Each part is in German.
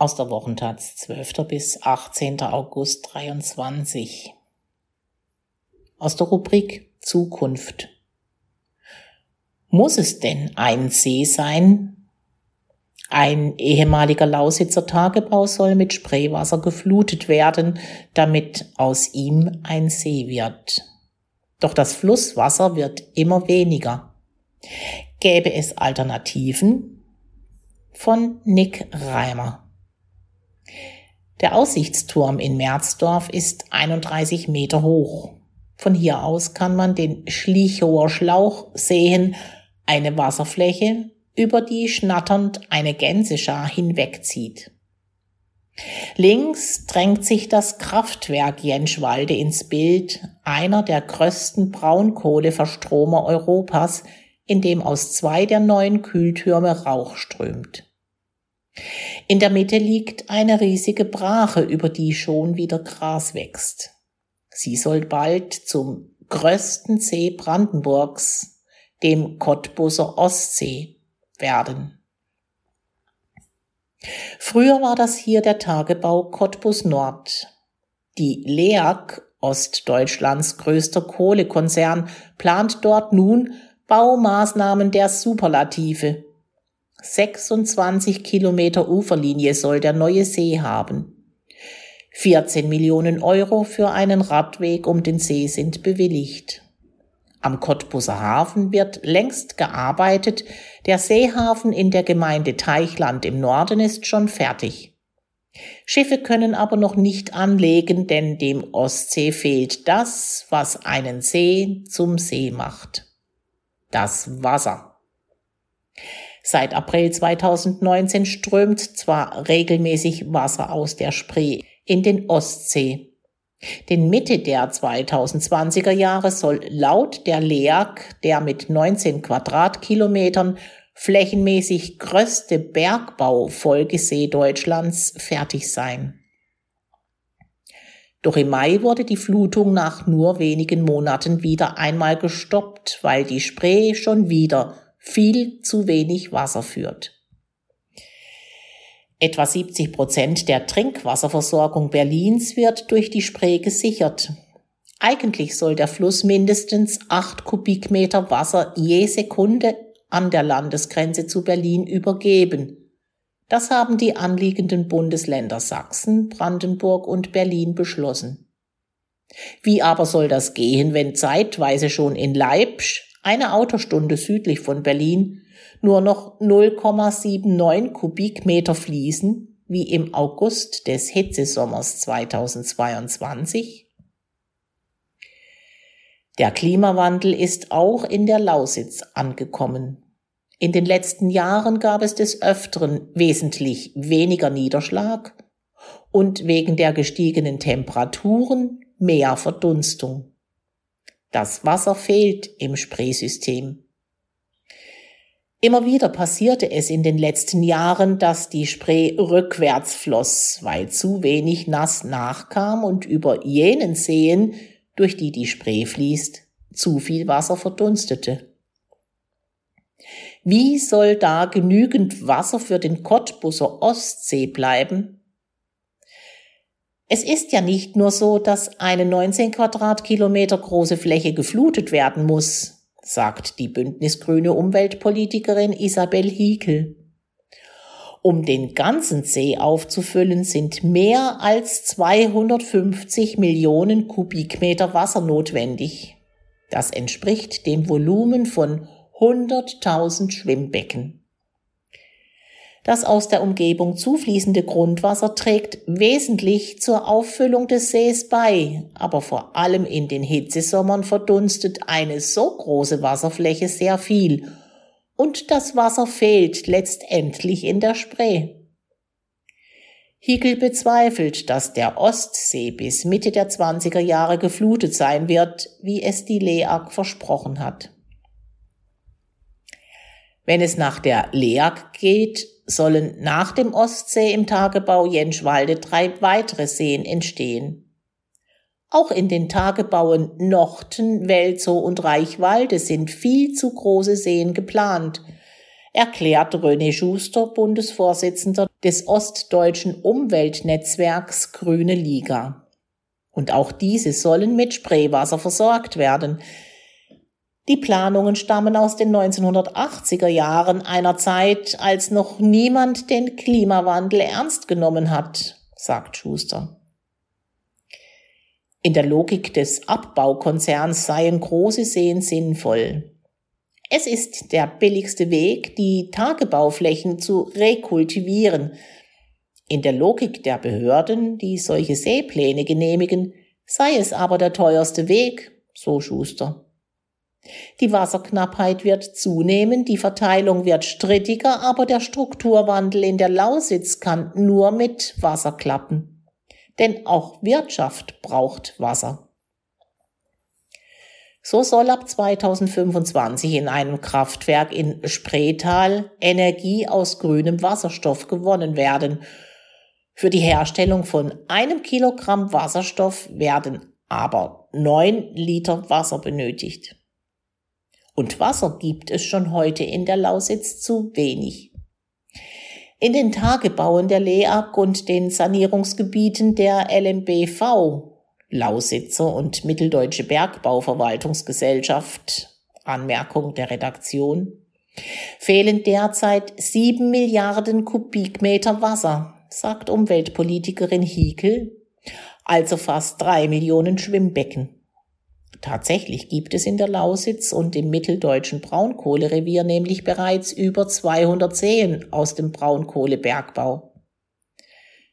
aus der Wochentaz 12. bis 18. August 23. Aus der Rubrik Zukunft. Muss es denn ein See sein? Ein ehemaliger Lausitzer Tagebau soll mit Spreewasser geflutet werden, damit aus ihm ein See wird. Doch das Flusswasser wird immer weniger. Gäbe es Alternativen? Von Nick Reimer. Der Aussichtsturm in Merzdorf ist 31 Meter hoch. Von hier aus kann man den Schlichower Schlauch sehen, eine Wasserfläche, über die schnatternd eine Gänseschar hinwegzieht. Links drängt sich das Kraftwerk Jenschwalde ins Bild, einer der größten Braunkohleverstromer Europas, in dem aus zwei der neuen Kühltürme Rauch strömt. In der Mitte liegt eine riesige Brache, über die schon wieder Gras wächst. Sie soll bald zum größten See Brandenburgs, dem Cottbuser Ostsee, werden. Früher war das hier der Tagebau Cottbus Nord. Die LEAG, Ostdeutschlands größter Kohlekonzern, plant dort nun Baumaßnahmen der Superlative 26 Kilometer Uferlinie soll der neue See haben. 14 Millionen Euro für einen Radweg um den See sind bewilligt. Am Cottbuser Hafen wird längst gearbeitet. Der Seehafen in der Gemeinde Teichland im Norden ist schon fertig. Schiffe können aber noch nicht anlegen, denn dem Ostsee fehlt das, was einen See zum See macht. Das Wasser. Seit April 2019 strömt zwar regelmäßig Wasser aus der Spree in den Ostsee. Den Mitte der 2020er Jahre soll laut der LEAG der mit 19 Quadratkilometern flächenmäßig größte Bergbaufolgesee Deutschlands fertig sein. Doch im Mai wurde die Flutung nach nur wenigen Monaten wieder einmal gestoppt, weil die Spree schon wieder viel zu wenig Wasser führt. Etwa 70 Prozent der Trinkwasserversorgung Berlins wird durch die Spree gesichert. Eigentlich soll der Fluss mindestens acht Kubikmeter Wasser je Sekunde an der Landesgrenze zu Berlin übergeben. Das haben die anliegenden Bundesländer Sachsen, Brandenburg und Berlin beschlossen. Wie aber soll das gehen, wenn zeitweise schon in Leipzig eine Autostunde südlich von Berlin nur noch 0,79 Kubikmeter fließen, wie im August des Hitzesommers 2022? Der Klimawandel ist auch in der Lausitz angekommen. In den letzten Jahren gab es des Öfteren wesentlich weniger Niederschlag und wegen der gestiegenen Temperaturen mehr Verdunstung. Das Wasser fehlt im Spreesystem. Immer wieder passierte es in den letzten Jahren, dass die Spree rückwärts floss, weil zu wenig Nass nachkam und über jenen Seen, durch die die Spree fließt, zu viel Wasser verdunstete. Wie soll da genügend Wasser für den Cottbuser Ostsee bleiben? Es ist ja nicht nur so, dass eine 19 Quadratkilometer große Fläche geflutet werden muss, sagt die bündnisgrüne Umweltpolitikerin Isabel Hiekel. Um den ganzen See aufzufüllen, sind mehr als 250 Millionen Kubikmeter Wasser notwendig. Das entspricht dem Volumen von 100.000 Schwimmbecken. Das aus der Umgebung zufließende Grundwasser trägt wesentlich zur Auffüllung des Sees bei, aber vor allem in den Hitzesommern verdunstet eine so große Wasserfläche sehr viel und das Wasser fehlt letztendlich in der Spree. Hickel bezweifelt, dass der Ostsee bis Mitte der 20er Jahre geflutet sein wird, wie es die LEAG versprochen hat. Wenn es nach der LEAG geht, sollen nach dem Ostsee im Tagebau Jenschwalde drei weitere Seen entstehen. Auch in den Tagebauen Nochten, Welzow und Reichwalde sind viel zu große Seen geplant. erklärt René Schuster, Bundesvorsitzender des ostdeutschen Umweltnetzwerks Grüne Liga. Und auch diese sollen mit Spreewasser versorgt werden. Die Planungen stammen aus den 1980er Jahren, einer Zeit, als noch niemand den Klimawandel ernst genommen hat, sagt Schuster. In der Logik des Abbaukonzerns seien große Seen sinnvoll. Es ist der billigste Weg, die Tagebauflächen zu rekultivieren. In der Logik der Behörden, die solche Seepläne genehmigen, sei es aber der teuerste Weg, so Schuster. Die Wasserknappheit wird zunehmen, die Verteilung wird strittiger, aber der Strukturwandel in der Lausitz kann nur mit Wasser klappen. Denn auch Wirtschaft braucht Wasser. So soll ab 2025 in einem Kraftwerk in Spreetal Energie aus grünem Wasserstoff gewonnen werden. Für die Herstellung von einem Kilogramm Wasserstoff werden aber neun Liter Wasser benötigt. Und Wasser gibt es schon heute in der Lausitz zu wenig. In den Tagebauen der LEAG und den Sanierungsgebieten der LMBV Lausitzer und Mitteldeutsche Bergbauverwaltungsgesellschaft, Anmerkung der Redaktion, fehlen derzeit sieben Milliarden Kubikmeter Wasser, sagt Umweltpolitikerin Hiekel, also fast drei Millionen Schwimmbecken. Tatsächlich gibt es in der Lausitz und im mitteldeutschen Braunkohlerevier nämlich bereits über 200 Seen aus dem Braunkohlebergbau.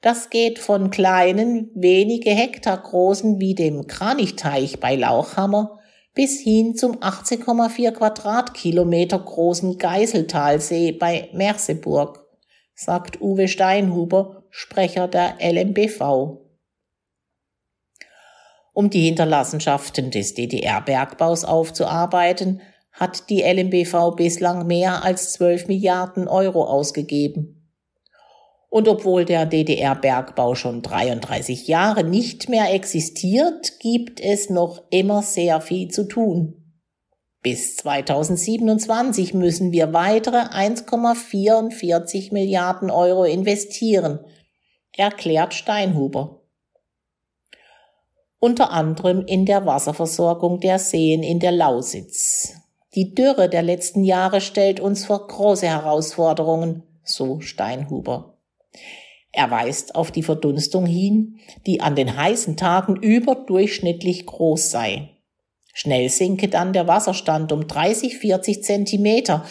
Das geht von kleinen, wenige Hektar großen wie dem Kranichteich bei Lauchhammer bis hin zum 18,4 Quadratkilometer großen Geiseltalsee bei Merseburg, sagt Uwe Steinhuber, Sprecher der LMBV. Um die Hinterlassenschaften des DDR-Bergbaus aufzuarbeiten, hat die LMBV bislang mehr als 12 Milliarden Euro ausgegeben. Und obwohl der DDR-Bergbau schon 33 Jahre nicht mehr existiert, gibt es noch immer sehr viel zu tun. Bis 2027 müssen wir weitere 1,44 Milliarden Euro investieren, erklärt Steinhuber. Unter anderem in der Wasserversorgung der Seen in der Lausitz. Die Dürre der letzten Jahre stellt uns vor große Herausforderungen, so Steinhuber. Er weist auf die Verdunstung hin, die an den heißen Tagen überdurchschnittlich groß sei. Schnell sinke dann der Wasserstand um 30, 40 Zentimeter,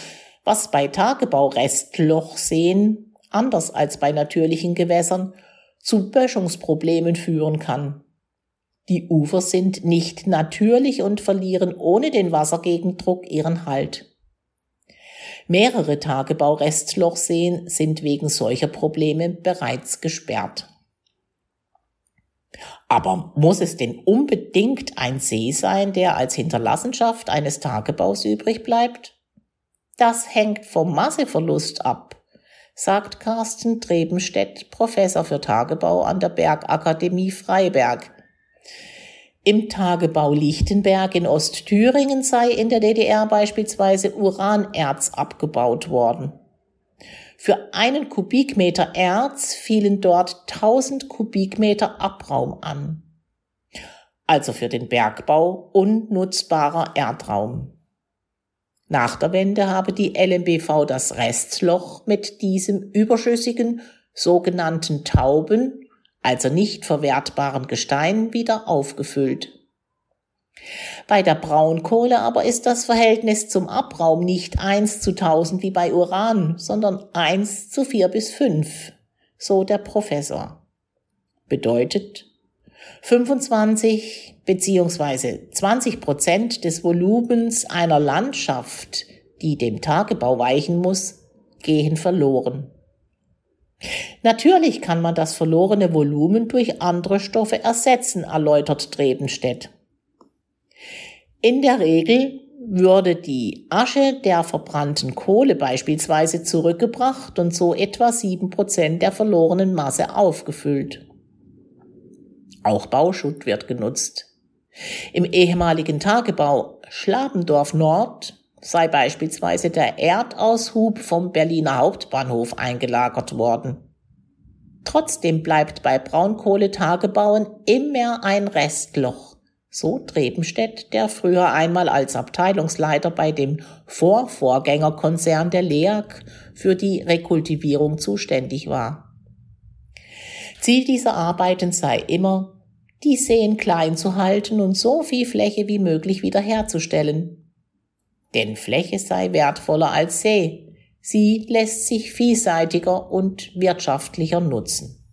was bei Tagebaurestllochseen, anders als bei natürlichen Gewässern, zu Böschungsproblemen führen kann. Die Ufer sind nicht natürlich und verlieren ohne den Wassergegendruck ihren Halt. Mehrere Tagebaurestlochseen sind wegen solcher Probleme bereits gesperrt. Aber muss es denn unbedingt ein See sein, der als Hinterlassenschaft eines Tagebaus übrig bleibt? Das hängt vom Masseverlust ab, sagt Carsten Trebenstedt, Professor für Tagebau an der Bergakademie Freiberg. Im Tagebau Lichtenberg in Ostthüringen sei in der DDR beispielsweise Uranerz abgebaut worden. Für einen Kubikmeter Erz fielen dort 1000 Kubikmeter Abraum an. Also für den Bergbau unnutzbarer Erdraum. Nach der Wende habe die LMBV das Restloch mit diesem überschüssigen sogenannten Tauben also nicht verwertbaren Gestein, wieder aufgefüllt. Bei der Braunkohle aber ist das Verhältnis zum Abraum nicht 1 zu 1000 wie bei Uran, sondern 1 zu 4 bis 5, so der Professor. Bedeutet, 25 bzw. 20 Prozent des Volumens einer Landschaft, die dem Tagebau weichen muss, gehen verloren. Natürlich kann man das verlorene Volumen durch andere Stoffe ersetzen, erläutert Trebenstedt. In der Regel würde die Asche der verbrannten Kohle beispielsweise zurückgebracht und so etwa sieben Prozent der verlorenen Masse aufgefüllt. Auch Bauschutt wird genutzt. Im ehemaligen Tagebau Schlabendorf Nord sei beispielsweise der Erdaushub vom Berliner Hauptbahnhof eingelagert worden. Trotzdem bleibt bei Braunkohletagebauen immer ein Restloch. So Trebenstedt, der früher einmal als Abteilungsleiter bei dem Vorvorgängerkonzern der LEAG für die Rekultivierung zuständig war. Ziel dieser Arbeiten sei immer, die Seen klein zu halten und so viel Fläche wie möglich wiederherzustellen. Denn Fläche sei wertvoller als See. Sie lässt sich vielseitiger und wirtschaftlicher nutzen.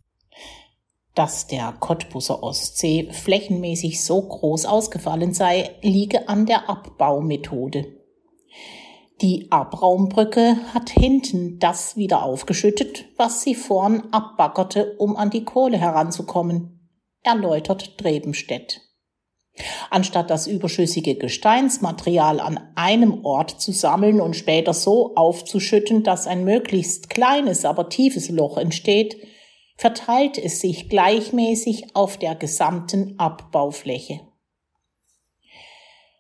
Dass der Cottbuser Ostsee flächenmäßig so groß ausgefallen sei, liege an der Abbaumethode. Die Abraumbrücke hat hinten das wieder aufgeschüttet, was sie vorn abbaggerte, um an die Kohle heranzukommen, erläutert Drebenstedt. Anstatt das überschüssige Gesteinsmaterial an einem Ort zu sammeln und später so aufzuschütten, dass ein möglichst kleines, aber tiefes Loch entsteht, verteilt es sich gleichmäßig auf der gesamten Abbaufläche.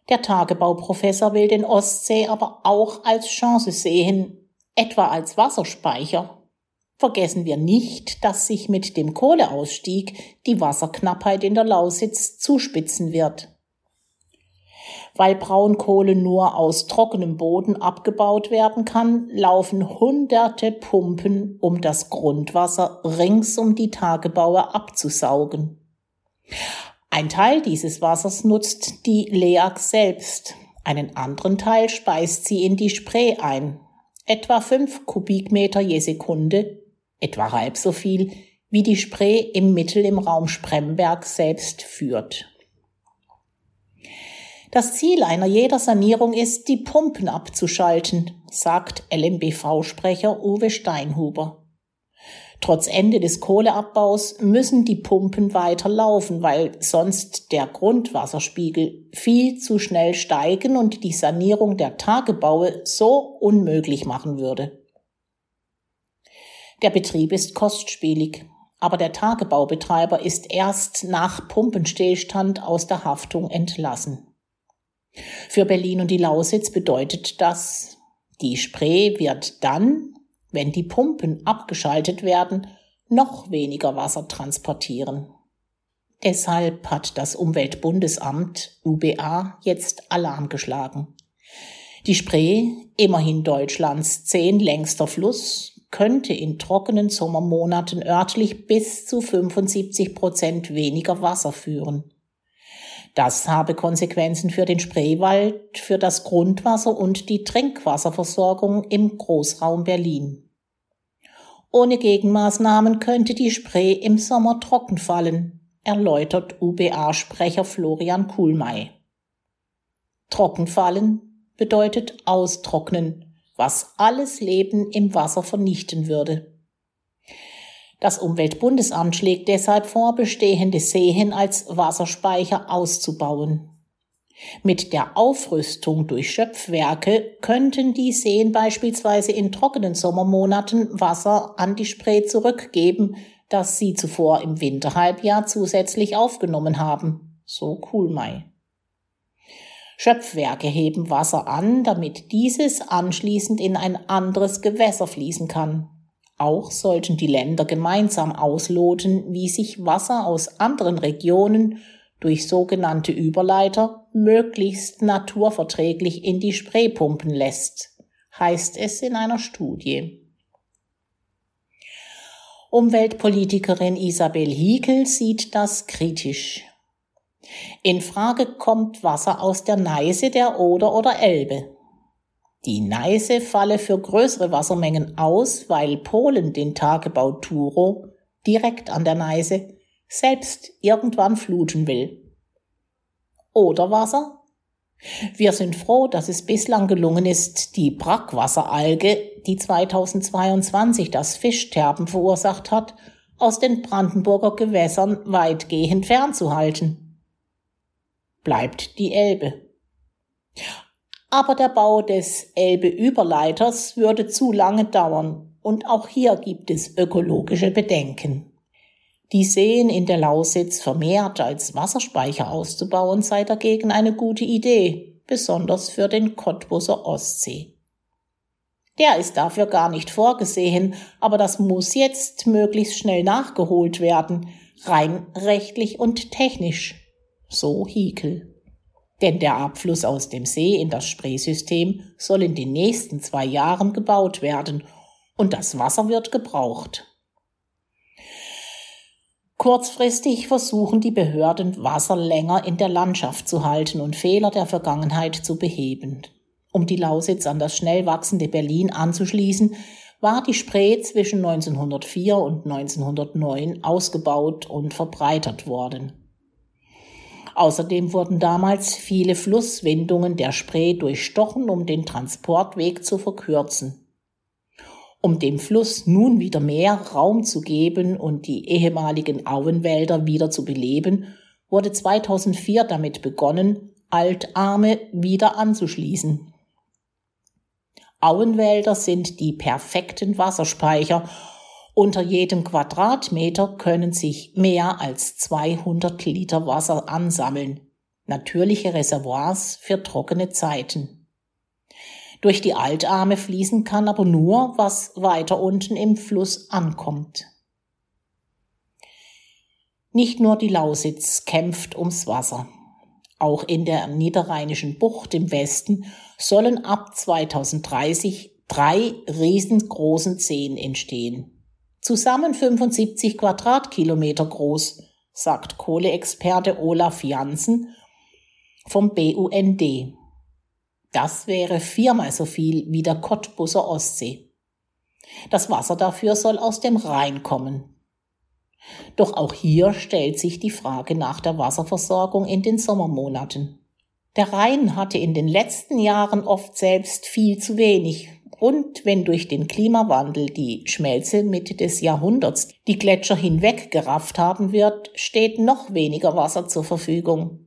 Der Tagebauprofessor will den Ostsee aber auch als Chance sehen, etwa als Wasserspeicher. Vergessen wir nicht, dass sich mit dem Kohleausstieg die Wasserknappheit in der Lausitz zuspitzen wird. Weil Braunkohle nur aus trockenem Boden abgebaut werden kann, laufen hunderte Pumpen, um das Grundwasser rings um die Tagebaue abzusaugen. Ein Teil dieses Wassers nutzt die LEAG selbst, einen anderen Teil speist sie in die Spree ein, etwa fünf Kubikmeter je Sekunde, etwa halb so viel, wie die Spree im Mittel im Raum Spremberg selbst führt. Das Ziel einer jeder Sanierung ist, die Pumpen abzuschalten, sagt LMBV-Sprecher Uwe Steinhuber. Trotz Ende des Kohleabbaus müssen die Pumpen weiter laufen, weil sonst der Grundwasserspiegel viel zu schnell steigen und die Sanierung der Tagebaue so unmöglich machen würde. Der Betrieb ist kostspielig, aber der Tagebaubetreiber ist erst nach Pumpenstillstand aus der Haftung entlassen. Für Berlin und die Lausitz bedeutet das, die Spree wird dann, wenn die Pumpen abgeschaltet werden, noch weniger Wasser transportieren. Deshalb hat das Umweltbundesamt UBA jetzt Alarm geschlagen. Die Spree, immerhin Deutschlands zehn längster Fluss, könnte in trockenen Sommermonaten örtlich bis zu 75 Prozent weniger Wasser führen. Das habe Konsequenzen für den Spreewald, für das Grundwasser und die Trinkwasserversorgung im Großraum Berlin. Ohne Gegenmaßnahmen könnte die Spree im Sommer trocken fallen, erläutert UBA-Sprecher Florian Kuhlmei. Trockenfallen bedeutet austrocknen, was alles Leben im Wasser vernichten würde. Das Umweltbundesamt schlägt deshalb vor, bestehende Seen als Wasserspeicher auszubauen. Mit der Aufrüstung durch Schöpfwerke könnten die Seen beispielsweise in trockenen Sommermonaten Wasser an die Spree zurückgeben, das sie zuvor im Winterhalbjahr zusätzlich aufgenommen haben. So Kuhlmei. Schöpfwerke heben Wasser an, damit dieses anschließend in ein anderes Gewässer fließen kann. Auch sollten die Länder gemeinsam ausloten, wie sich Wasser aus anderen Regionen durch sogenannte Überleiter möglichst naturverträglich in die Spree pumpen lässt, heißt es in einer Studie. Umweltpolitikerin Isabel Hiekel sieht das kritisch. In Frage kommt Wasser aus der Neiße, der Oder oder Elbe. Die Neiße falle für größere Wassermengen aus, weil Polen den Tagebau Turo direkt an der Neiße selbst irgendwann fluten will. Oder Wasser? Wir sind froh, dass es bislang gelungen ist, die Brackwasseralge, die 2022 das Fischsterben verursacht hat, aus den Brandenburger Gewässern weitgehend fernzuhalten. Bleibt die Elbe aber der Bau des Elbe-Überleiters würde zu lange dauern und auch hier gibt es ökologische Bedenken. Die Seen in der Lausitz vermehrt als Wasserspeicher auszubauen sei dagegen eine gute Idee, besonders für den Cottbuser Ostsee. Der ist dafür gar nicht vorgesehen, aber das muss jetzt möglichst schnell nachgeholt werden, rein rechtlich und technisch. So Hiekel. Denn der Abfluss aus dem See in das Spreesystem soll in den nächsten zwei Jahren gebaut werden und das Wasser wird gebraucht. Kurzfristig versuchen die Behörden, Wasser länger in der Landschaft zu halten und Fehler der Vergangenheit zu beheben. Um die Lausitz an das schnell wachsende Berlin anzuschließen, war die Spree zwischen 1904 und 1909 ausgebaut und verbreitert worden. Außerdem wurden damals viele Flusswindungen der Spree durchstochen, um den Transportweg zu verkürzen. Um dem Fluss nun wieder mehr Raum zu geben und die ehemaligen Auenwälder wieder zu beleben, wurde 2004 damit begonnen, Altarme wieder anzuschließen. Auenwälder sind die perfekten Wasserspeicher. Unter jedem Quadratmeter können sich mehr als 200 Liter Wasser ansammeln. Natürliche Reservoirs für trockene Zeiten. Durch die Altarme fließen kann aber nur, was weiter unten im Fluss ankommt. Nicht nur die Lausitz kämpft ums Wasser. Auch in der niederrheinischen Bucht im Westen sollen ab 2030 drei riesengroßen Seen entstehen. Zusammen 75 Quadratkilometer groß, sagt Kohleexperte Olaf Janssen vom BUND. Das wäre viermal so viel wie der Cottbuser Ostsee. Das Wasser dafür soll aus dem Rhein kommen. Doch auch hier stellt sich die Frage nach der Wasserversorgung in den Sommermonaten. Der Rhein hatte in den letzten Jahren oft selbst viel zu wenig. Und wenn durch den Klimawandel die Schmelze Mitte des Jahrhunderts die Gletscher hinweggerafft haben wird, steht noch weniger Wasser zur Verfügung.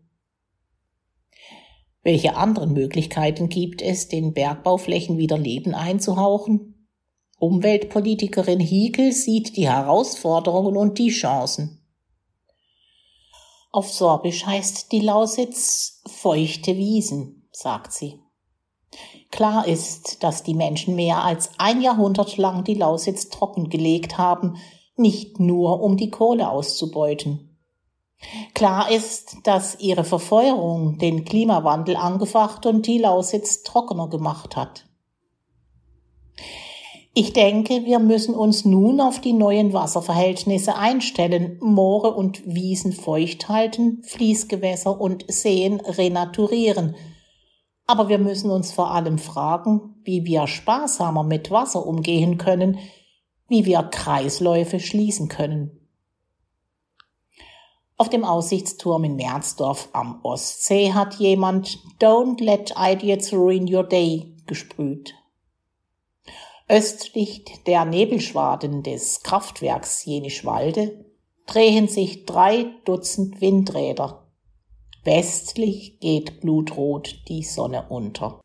Welche anderen Möglichkeiten gibt es, den Bergbauflächen wieder Leben einzuhauchen? Umweltpolitikerin Hiekel sieht die Herausforderungen und die Chancen. Auf Sorbisch heißt die Lausitz feuchte Wiesen, sagt sie. Klar ist, dass die Menschen mehr als ein Jahrhundert lang die Lausitz trockengelegt haben, nicht nur um die Kohle auszubeuten. Klar ist, dass ihre Verfeuerung den Klimawandel angefacht und die Lausitz trockener gemacht hat. Ich denke, wir müssen uns nun auf die neuen Wasserverhältnisse einstellen, Moore und Wiesen feucht halten, Fließgewässer und Seen renaturieren. Aber wir müssen uns vor allem fragen, wie wir sparsamer mit Wasser umgehen können, wie wir Kreisläufe schließen können. Auf dem Aussichtsturm in Merzdorf am Ostsee hat jemand Don't let idiots ruin your day gesprüht. Östlich der Nebelschwaden des Kraftwerks Jenischwalde drehen sich drei Dutzend Windräder. Westlich geht blutrot die Sonne unter.